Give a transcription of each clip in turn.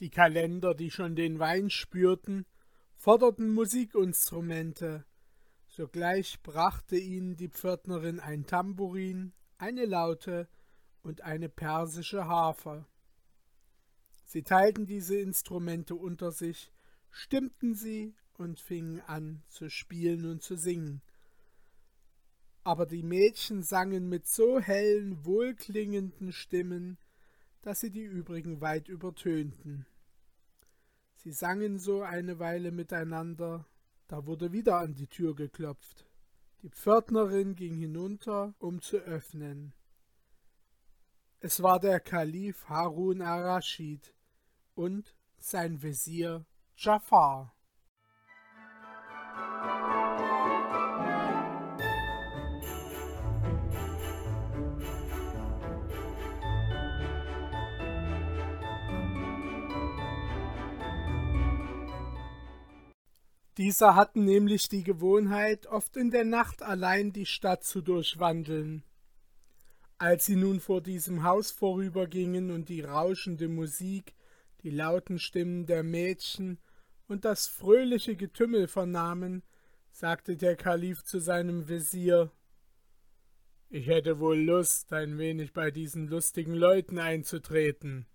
Die Kalender, die schon den Wein spürten, forderten Musikinstrumente. Sogleich brachte ihnen die Pförtnerin ein Tambourin, eine Laute und eine persische Harfe. Sie teilten diese Instrumente unter sich, stimmten sie und fingen an zu spielen und zu singen. Aber die Mädchen sangen mit so hellen, wohlklingenden Stimmen, dass sie die übrigen weit übertönten. Sie sangen so eine Weile miteinander, da wurde wieder an die Tür geklopft. Die Pförtnerin ging hinunter, um zu öffnen. Es war der Kalif Harun ar-Raschid und sein Wesir Jafar. Diese hatten nämlich die Gewohnheit, oft in der Nacht allein die Stadt zu durchwandeln. Als sie nun vor diesem Haus vorübergingen und die rauschende Musik, die lauten Stimmen der Mädchen und das fröhliche Getümmel vernahmen, sagte der Kalif zu seinem Wesir Ich hätte wohl Lust, ein wenig bei diesen lustigen Leuten einzutreten.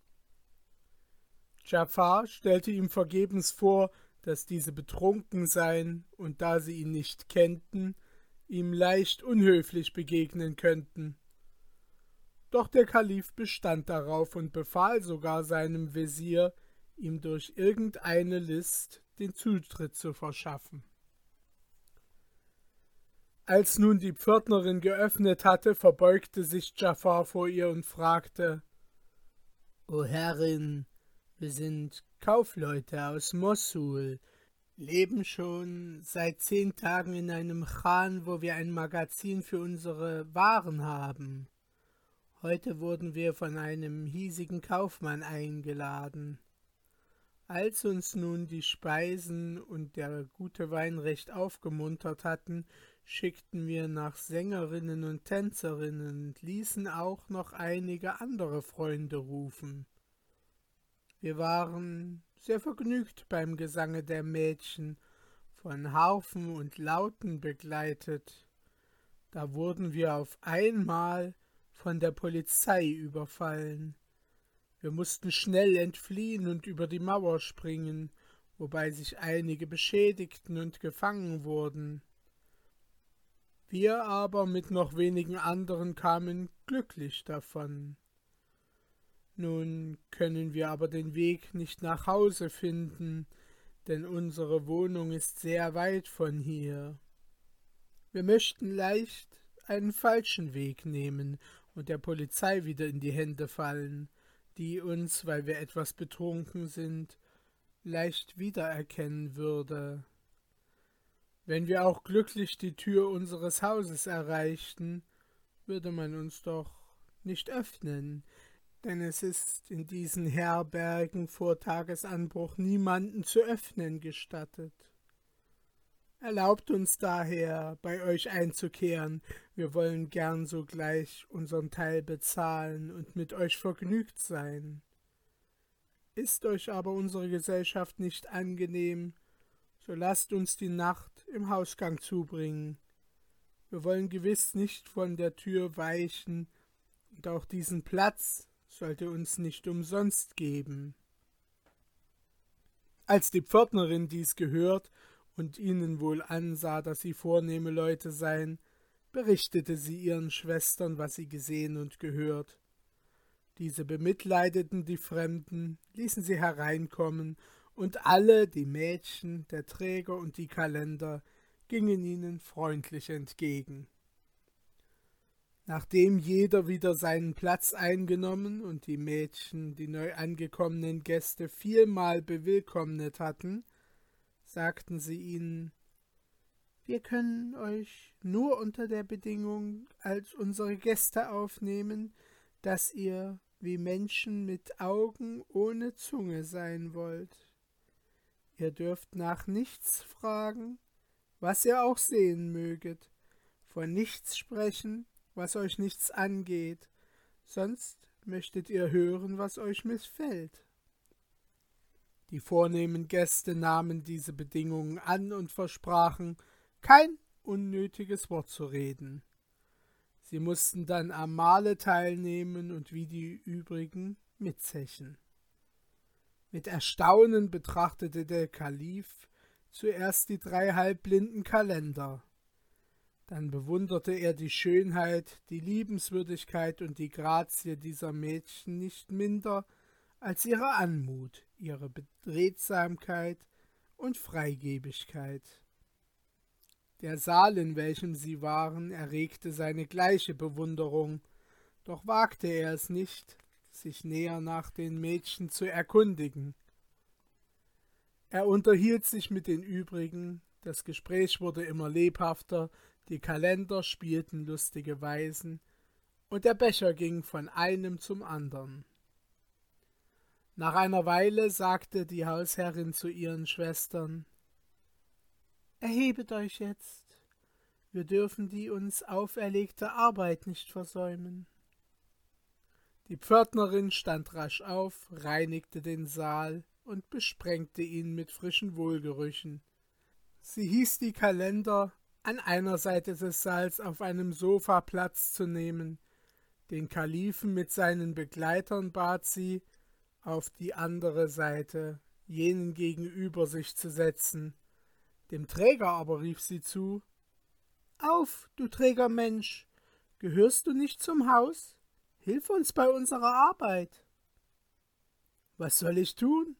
Jafar stellte ihm vergebens vor, dass diese betrunken seien und da sie ihn nicht kennten, ihm leicht unhöflich begegnen könnten. Doch der Kalif bestand darauf und befahl sogar seinem Wesir, ihm durch irgendeine List den Zutritt zu verschaffen. Als nun die Pförtnerin geöffnet hatte, verbeugte sich Jafar vor ihr und fragte O Herrin, wir sind Kaufleute aus Mossul, leben schon seit zehn Tagen in einem Chan, wo wir ein Magazin für unsere Waren haben. Heute wurden wir von einem hiesigen Kaufmann eingeladen. Als uns nun die Speisen und der gute Wein recht aufgemuntert hatten, schickten wir nach Sängerinnen und Tänzerinnen und ließen auch noch einige andere Freunde rufen. Wir waren sehr vergnügt beim Gesange der Mädchen, von Harfen und Lauten begleitet. Da wurden wir auf einmal von der Polizei überfallen. Wir mussten schnell entfliehen und über die Mauer springen, wobei sich einige beschädigten und gefangen wurden. Wir aber mit noch wenigen anderen kamen glücklich davon. Nun können wir aber den Weg nicht nach Hause finden, denn unsere Wohnung ist sehr weit von hier. Wir möchten leicht einen falschen Weg nehmen und der Polizei wieder in die Hände fallen, die uns, weil wir etwas betrunken sind, leicht wiedererkennen würde. Wenn wir auch glücklich die Tür unseres Hauses erreichten, würde man uns doch nicht öffnen, denn es ist in diesen Herbergen vor Tagesanbruch niemanden zu öffnen gestattet. Erlaubt uns daher, bei euch einzukehren, wir wollen gern sogleich unseren Teil bezahlen und mit euch vergnügt sein. Ist euch aber unsere Gesellschaft nicht angenehm, so lasst uns die Nacht im Hausgang zubringen. Wir wollen gewiss nicht von der Tür weichen und auch diesen Platz, sollte uns nicht umsonst geben. Als die Pförtnerin dies gehört und ihnen wohl ansah, dass sie vornehme Leute seien, berichtete sie ihren Schwestern, was sie gesehen und gehört. Diese bemitleideten die Fremden, ließen sie hereinkommen, und alle, die Mädchen, der Träger und die Kalender, gingen ihnen freundlich entgegen. Nachdem jeder wieder seinen Platz eingenommen und die Mädchen die neu angekommenen Gäste vielmal bewillkommnet hatten, sagten sie ihnen Wir können euch nur unter der Bedingung als unsere Gäste aufnehmen, dass ihr wie Menschen mit Augen ohne Zunge sein wollt. Ihr dürft nach nichts fragen, was ihr auch sehen möget, von nichts sprechen, was euch nichts angeht, sonst möchtet ihr hören, was euch missfällt. Die vornehmen Gäste nahmen diese Bedingungen an und versprachen, kein unnötiges Wort zu reden. Sie mussten dann am Mahle teilnehmen und wie die übrigen mitzechen. Mit Erstaunen betrachtete der Kalif zuerst die drei halbblinden Kalender. Dann bewunderte er die Schönheit, die Liebenswürdigkeit und die Grazie dieser Mädchen nicht minder als ihre Anmut, ihre Beredsamkeit und Freigebigkeit. Der Saal, in welchem sie waren, erregte seine gleiche Bewunderung, doch wagte er es nicht, sich näher nach den Mädchen zu erkundigen. Er unterhielt sich mit den übrigen, das Gespräch wurde immer lebhafter, die Kalender spielten lustige Weisen, und der Becher ging von einem zum andern. Nach einer Weile sagte die Hausherrin zu ihren Schwestern Erhebet euch jetzt, wir dürfen die uns auferlegte Arbeit nicht versäumen. Die Pförtnerin stand rasch auf, reinigte den Saal und besprengte ihn mit frischen Wohlgerüchen. Sie hieß die Kalender, an einer Seite des Saals auf einem Sofa Platz zu nehmen. Den Kalifen mit seinen Begleitern bat sie, auf die andere Seite, jenen gegenüber sich zu setzen. Dem Träger aber rief sie zu Auf, du träger Mensch, gehörst du nicht zum Haus? Hilf uns bei unserer Arbeit. Was soll ich tun?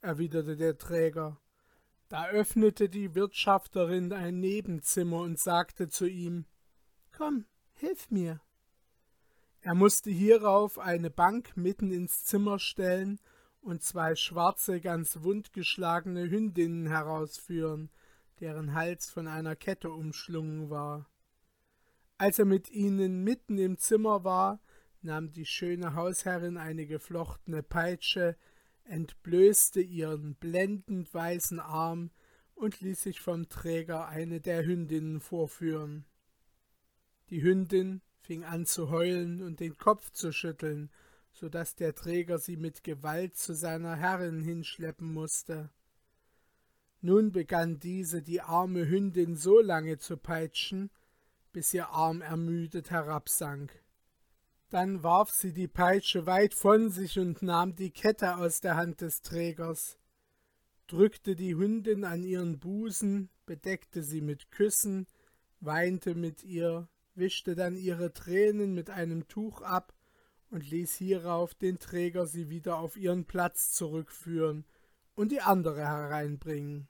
erwiderte der Träger. Da öffnete die Wirtschafterin ein Nebenzimmer und sagte zu ihm Komm, hilf mir. Er musste hierauf eine Bank mitten ins Zimmer stellen und zwei schwarze, ganz wundgeschlagene Hündinnen herausführen, deren Hals von einer Kette umschlungen war. Als er mit ihnen mitten im Zimmer war, nahm die schöne Hausherrin eine geflochtene Peitsche, entblößte ihren blendend weißen Arm und ließ sich vom Träger eine der Hündinnen vorführen. Die Hündin fing an zu heulen und den Kopf zu schütteln, so dass der Träger sie mit Gewalt zu seiner Herrin hinschleppen musste. Nun begann diese die arme Hündin so lange zu peitschen, bis ihr Arm ermüdet herabsank. Dann warf sie die Peitsche weit von sich und nahm die Kette aus der Hand des Trägers, drückte die Hündin an ihren Busen, bedeckte sie mit Küssen, weinte mit ihr, wischte dann ihre Tränen mit einem Tuch ab und ließ hierauf den Träger sie wieder auf ihren Platz zurückführen und die andere hereinbringen.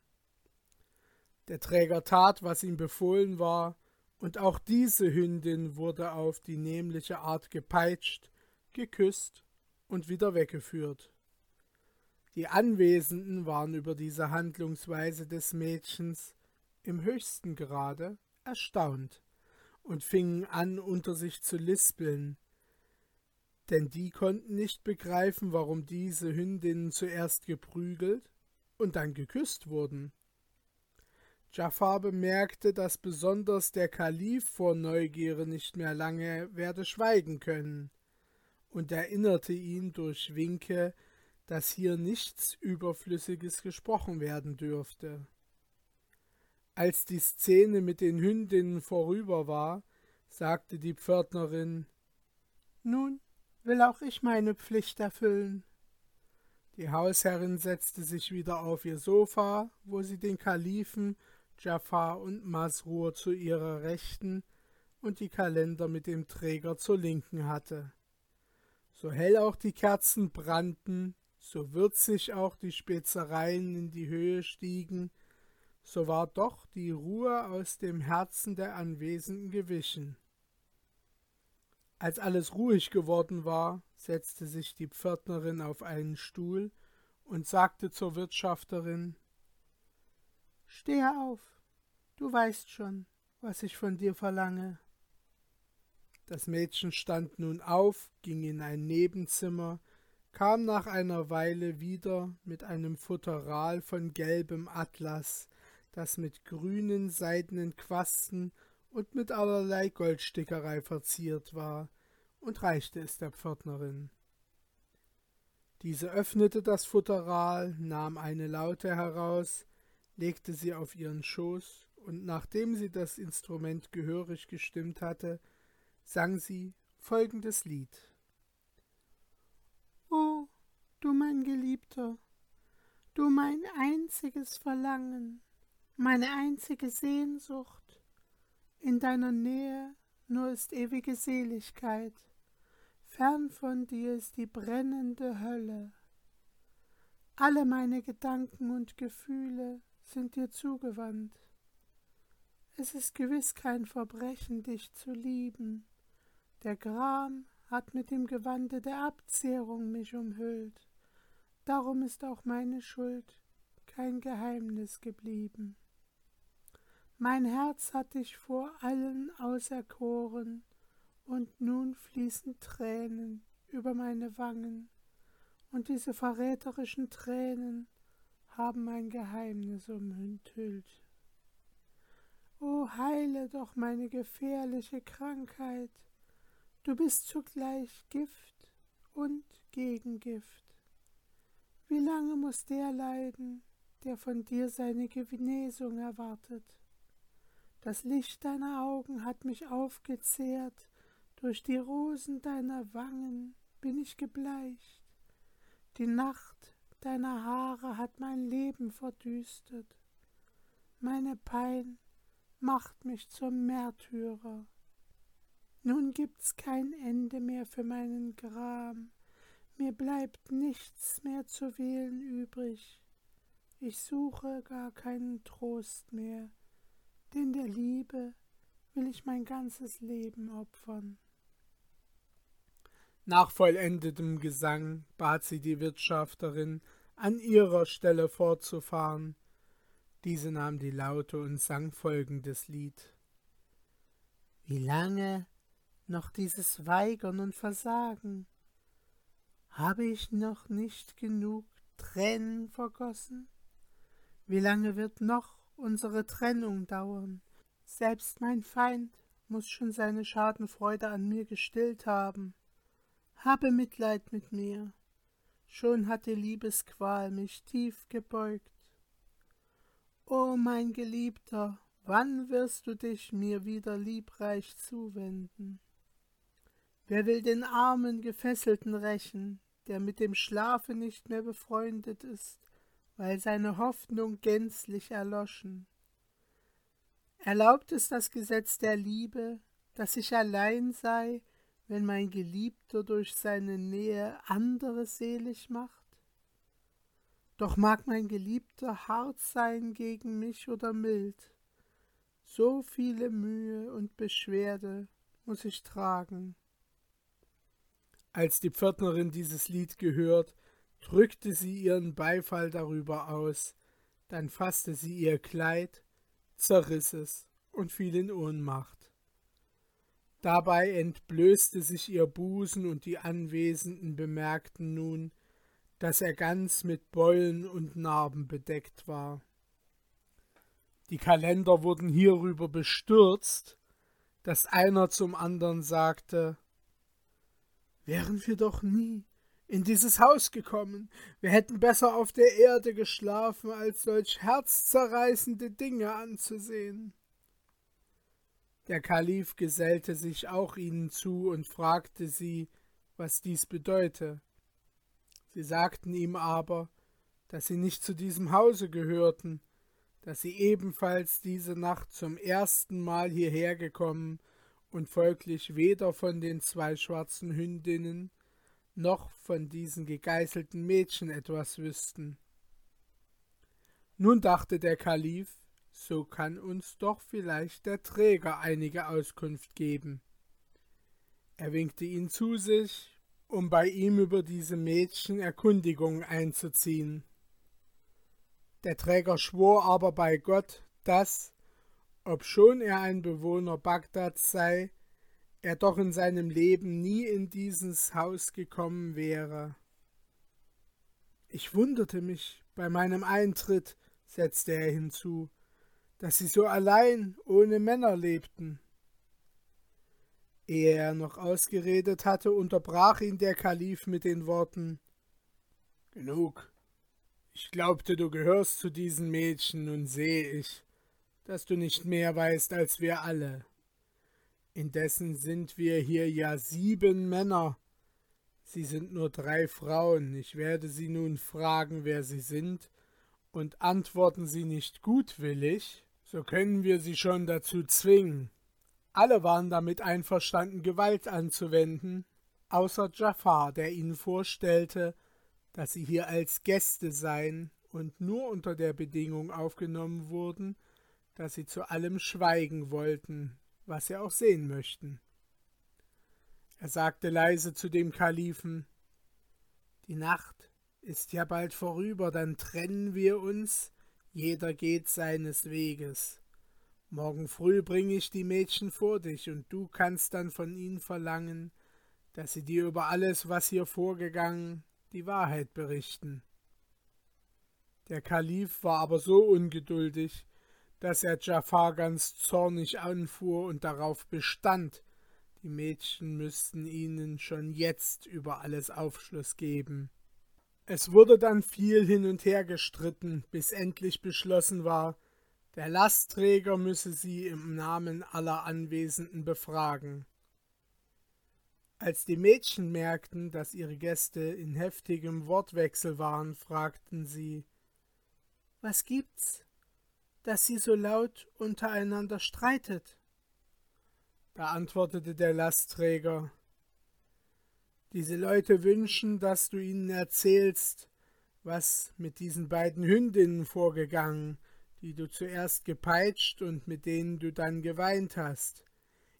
Der Träger tat, was ihm befohlen war, und auch diese Hündin wurde auf die nämliche Art gepeitscht, geküsst und wieder weggeführt. Die Anwesenden waren über diese Handlungsweise des Mädchens im höchsten Grade erstaunt und fingen an, unter sich zu lispeln, denn die konnten nicht begreifen, warum diese Hündinnen zuerst geprügelt und dann geküsst wurden. Jafar bemerkte, dass besonders der Kalif vor Neugierde nicht mehr lange werde schweigen können, und erinnerte ihn durch Winke, dass hier nichts Überflüssiges gesprochen werden dürfte. Als die Szene mit den Hündinnen vorüber war, sagte die Pförtnerin Nun will auch ich meine Pflicht erfüllen. Die Hausherrin setzte sich wieder auf ihr Sofa, wo sie den Kalifen Jafar und Masrur zu ihrer Rechten und die Kalender mit dem Träger zur Linken hatte. So hell auch die Kerzen brannten, so würzig auch die Spezereien in die Höhe stiegen, so war doch die Ruhe aus dem Herzen der Anwesenden gewichen. Als alles ruhig geworden war, setzte sich die Pförtnerin auf einen Stuhl und sagte zur Wirtschafterin Stehe auf, Du weißt schon, was ich von dir verlange. Das Mädchen stand nun auf, ging in ein Nebenzimmer, kam nach einer Weile wieder mit einem Futteral von gelbem Atlas, das mit grünen seidenen Quasten und mit allerlei Goldstickerei verziert war, und reichte es der Pförtnerin. Diese öffnete das Futteral, nahm eine Laute heraus, legte sie auf ihren Schoß, und nachdem sie das Instrument gehörig gestimmt hatte, sang sie folgendes Lied. O, du mein Geliebter, du mein einziges Verlangen, meine einzige Sehnsucht, in deiner Nähe nur ist ewige Seligkeit, fern von dir ist die brennende Hölle. Alle meine Gedanken und Gefühle sind dir zugewandt. Es ist gewiss kein Verbrechen, dich zu lieben. Der Gram hat mit dem Gewande der Abzehrung mich umhüllt. Darum ist auch meine Schuld kein Geheimnis geblieben. Mein Herz hat dich vor allen auserkoren, und nun fließen Tränen über meine Wangen, und diese verräterischen Tränen haben mein Geheimnis umhüllt. O heile doch meine gefährliche Krankheit, du bist zugleich Gift und Gegengift. Wie lange muss der leiden, der von dir seine Genesung erwartet? Das Licht deiner Augen hat mich aufgezehrt, durch die Rosen deiner Wangen bin ich gebleicht. Die Nacht deiner Haare hat mein Leben verdüstert. Meine Pein macht mich zum Märtyrer. Nun gibt's kein Ende mehr für meinen Gram, mir bleibt nichts mehr zu wählen übrig. Ich suche gar keinen Trost mehr denn der Liebe will ich mein ganzes Leben opfern. Nach vollendetem Gesang bat sie die Wirtschafterin, an ihrer Stelle fortzufahren. Diese nahm die Laute und sang folgendes Lied. Wie lange noch dieses Weigern und Versagen? Habe ich noch nicht genug Tränen vergossen? Wie lange wird noch unsere Trennung dauern. Selbst mein Feind muss schon seine Schadenfreude an mir gestillt haben. Habe Mitleid mit mir. Schon hat die Liebesqual mich tief gebeugt. O mein Geliebter, wann wirst du dich mir wieder liebreich zuwenden? Wer will den armen Gefesselten rächen, der mit dem Schlafe nicht mehr befreundet ist? weil seine Hoffnung gänzlich erloschen. Erlaubt es das Gesetz der Liebe, dass ich allein sei, wenn mein Geliebter durch seine Nähe andere selig macht? Doch mag mein Geliebter hart sein gegen mich oder mild, so viele Mühe und Beschwerde muss ich tragen. Als die Pförtnerin dieses Lied gehört, drückte sie ihren Beifall darüber aus, dann fasste sie ihr Kleid, zerriss es und fiel in Ohnmacht. Dabei entblößte sich ihr Busen und die Anwesenden bemerkten nun, dass er ganz mit Beulen und Narben bedeckt war. Die Kalender wurden hierüber bestürzt, dass einer zum andern sagte Wären wir doch nie in dieses Haus gekommen. Wir hätten besser auf der Erde geschlafen, als solch herzzerreißende Dinge anzusehen. Der Kalif gesellte sich auch ihnen zu und fragte sie, was dies bedeute. Sie sagten ihm aber, dass sie nicht zu diesem Hause gehörten, dass sie ebenfalls diese Nacht zum ersten Mal hierher gekommen und folglich weder von den zwei schwarzen Hündinnen noch von diesen gegeißelten Mädchen etwas wüssten. Nun dachte der Kalif, so kann uns doch vielleicht der Träger einige Auskunft geben. Er winkte ihn zu sich, um bei ihm über diese Mädchen Erkundigung einzuziehen. Der Träger schwor aber bei Gott, dass, obschon er ein Bewohner Bagdads sei, er doch in seinem Leben nie in dieses Haus gekommen wäre. Ich wunderte mich bei meinem Eintritt, setzte er hinzu, dass sie so allein ohne Männer lebten. Ehe er noch ausgeredet hatte, unterbrach ihn der Kalif mit den Worten Genug. Ich glaubte, du gehörst zu diesen Mädchen, nun sehe ich, dass du nicht mehr weißt als wir alle. Indessen sind wir hier ja sieben Männer. Sie sind nur drei Frauen. Ich werde sie nun fragen, wer sie sind, und antworten sie nicht gutwillig, so können wir sie schon dazu zwingen. Alle waren damit einverstanden, Gewalt anzuwenden, außer Jafar, der ihnen vorstellte, dass sie hier als Gäste seien und nur unter der Bedingung aufgenommen wurden, dass sie zu allem schweigen wollten, was sie auch sehen möchten. Er sagte leise zu dem Kalifen Die Nacht ist ja bald vorüber, dann trennen wir uns, jeder geht seines Weges. Morgen früh bringe ich die Mädchen vor dich, und du kannst dann von ihnen verlangen, dass sie dir über alles, was hier vorgegangen, die Wahrheit berichten. Der Kalif war aber so ungeduldig, dass er Jafar ganz zornig anfuhr und darauf bestand, die Mädchen müssten ihnen schon jetzt über alles Aufschluss geben. Es wurde dann viel hin und her gestritten, bis endlich beschlossen war, der Lastträger müsse sie im Namen aller Anwesenden befragen. Als die Mädchen merkten, dass ihre Gäste in heftigem Wortwechsel waren, fragten sie Was gibt's? dass sie so laut untereinander streitet. Da antwortete der Lastträger Diese Leute wünschen, dass du ihnen erzählst, was mit diesen beiden Hündinnen vorgegangen, die du zuerst gepeitscht und mit denen du dann geweint hast,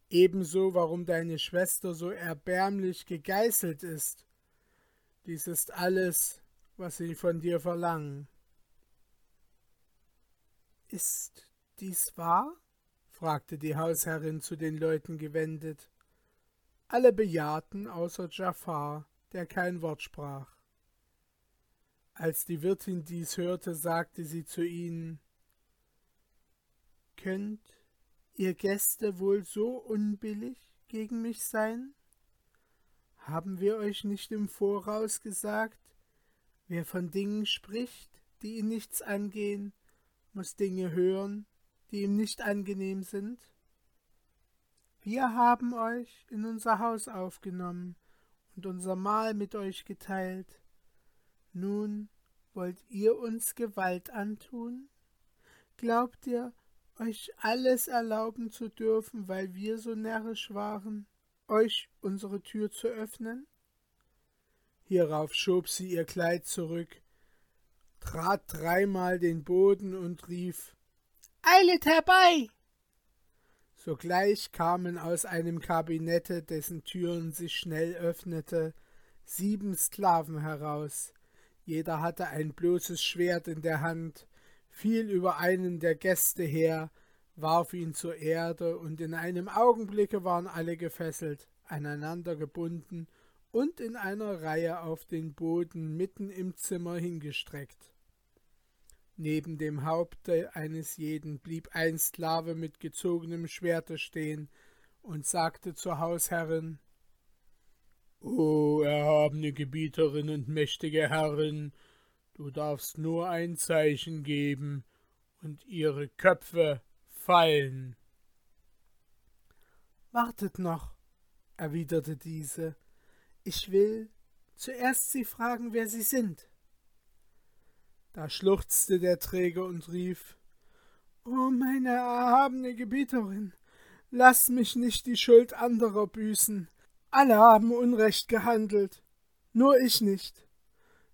ebenso warum deine Schwester so erbärmlich gegeißelt ist. Dies ist alles, was sie von dir verlangen. Ist dies wahr? fragte die Hausherrin zu den Leuten gewendet. Alle bejahten außer Jafar, der kein Wort sprach. Als die Wirtin dies hörte, sagte sie zu ihnen Könnt ihr Gäste wohl so unbillig gegen mich sein? Haben wir euch nicht im Voraus gesagt, wer von Dingen spricht, die ihn nichts angehen, muss Dinge hören, die ihm nicht angenehm sind? Wir haben euch in unser Haus aufgenommen und unser Mahl mit euch geteilt. Nun wollt ihr uns Gewalt antun? Glaubt ihr, euch alles erlauben zu dürfen, weil wir so närrisch waren, euch unsere Tür zu öffnen? Hierauf schob sie ihr Kleid zurück, trat dreimal den Boden und rief Eilet herbei. Sogleich kamen aus einem Kabinette, dessen Türen sich schnell öffnete, sieben Sklaven heraus. Jeder hatte ein bloßes Schwert in der Hand, fiel über einen der Gäste her, warf ihn zur Erde, und in einem Augenblicke waren alle gefesselt, aneinander gebunden und in einer Reihe auf den Boden mitten im Zimmer hingestreckt. Neben dem Haupte eines jeden blieb ein Sklave mit gezogenem Schwerte stehen und sagte zur Hausherrin O erhabene Gebieterin und mächtige Herrin, du darfst nur ein Zeichen geben und ihre Köpfe fallen. Wartet noch, erwiderte diese, ich will zuerst sie fragen, wer sie sind. Da schluchzte der Träger und rief O meine erhabene Gebieterin, lass mich nicht die Schuld anderer büßen. Alle haben Unrecht gehandelt, nur ich nicht.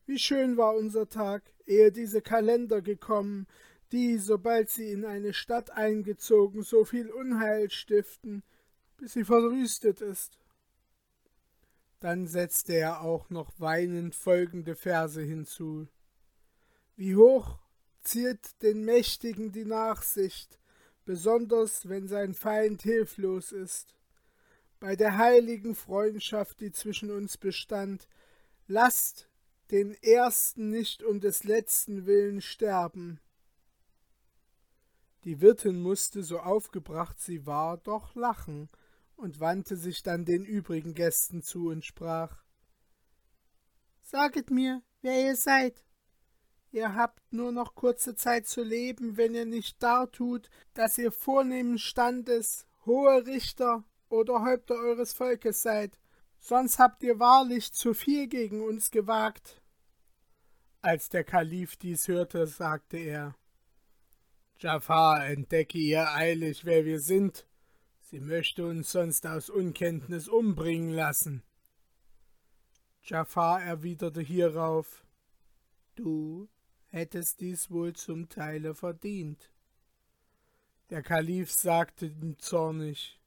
Wie schön war unser Tag, ehe diese Kalender gekommen, die, sobald sie in eine Stadt eingezogen, so viel Unheil stiften, bis sie verwüstet ist. Dann setzte er auch noch weinend folgende Verse hinzu. Wie hoch ziert den Mächtigen die Nachsicht, besonders wenn sein Feind hilflos ist. Bei der heiligen Freundschaft, die zwischen uns bestand, lasst den Ersten nicht um des Letzten willen sterben. Die Wirtin musste, so aufgebracht sie war, doch lachen und wandte sich dann den übrigen Gästen zu und sprach Saget mir, wer ihr seid. Ihr habt nur noch kurze Zeit zu leben, wenn ihr nicht dartut, dass ihr vornehmen Standes, hohe Richter oder Häupter eures Volkes seid, sonst habt ihr wahrlich zu viel gegen uns gewagt. Als der Kalif dies hörte, sagte er Jafar, entdecke ihr eilig, wer wir sind. Sie möchte uns sonst aus Unkenntnis umbringen lassen. Jafar erwiderte hierauf Du hättest dies wohl zum Teile verdient. Der Kalif sagte zornig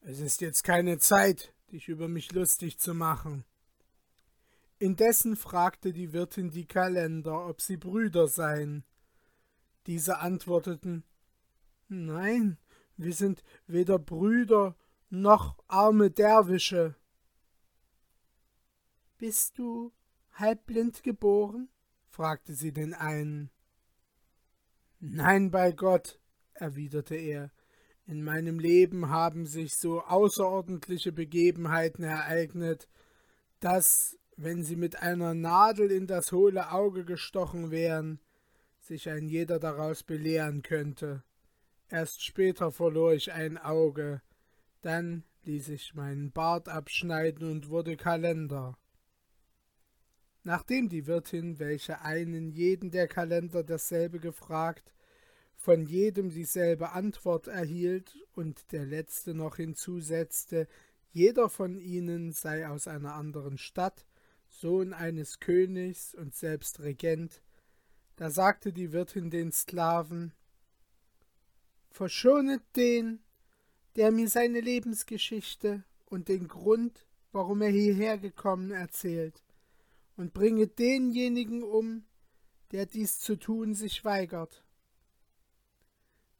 Es ist jetzt keine Zeit, dich über mich lustig zu machen. Indessen fragte die Wirtin die Kalender, ob sie Brüder seien. Diese antworteten Nein, wir sind weder Brüder noch arme Derwische. Bist du halbblind geboren? Fragte sie den einen. Nein, bei Gott, erwiderte er, in meinem Leben haben sich so außerordentliche Begebenheiten ereignet, dass, wenn sie mit einer Nadel in das hohle Auge gestochen wären, sich ein jeder daraus belehren könnte. Erst später verlor ich ein Auge, dann ließ ich meinen Bart abschneiden und wurde Kalender. Nachdem die Wirtin, welche einen jeden der Kalender dasselbe gefragt, von jedem dieselbe Antwort erhielt und der letzte noch hinzusetzte, jeder von ihnen sei aus einer anderen Stadt, Sohn eines Königs und selbst Regent, da sagte die Wirtin den Sklaven Verschonet den, der mir seine Lebensgeschichte und den Grund, warum er hierher gekommen, erzählt, und bringet denjenigen um, der dies zu tun sich weigert.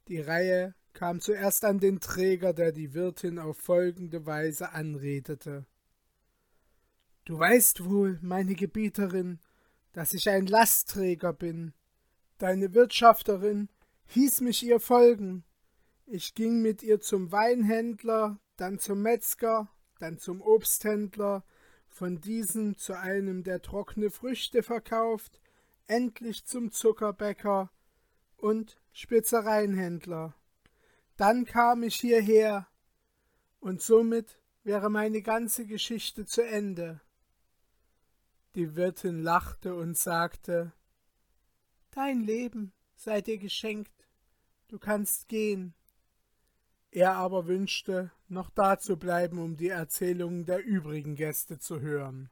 Die Reihe kam zuerst an den Träger, der die Wirtin auf folgende Weise anredete. Du weißt wohl, meine Gebieterin, dass ich ein Lastträger bin. Deine Wirtschafterin hieß mich ihr folgen. Ich ging mit ihr zum Weinhändler, dann zum Metzger, dann zum Obsthändler, von diesem zu einem, der trockene Früchte verkauft, endlich zum Zuckerbäcker und Spizereienhändler. Dann kam ich hierher, und somit wäre meine ganze Geschichte zu Ende. Die Wirtin lachte und sagte Dein Leben sei dir geschenkt, du kannst gehen. Er aber wünschte, noch da zu bleiben, um die Erzählungen der übrigen Gäste zu hören.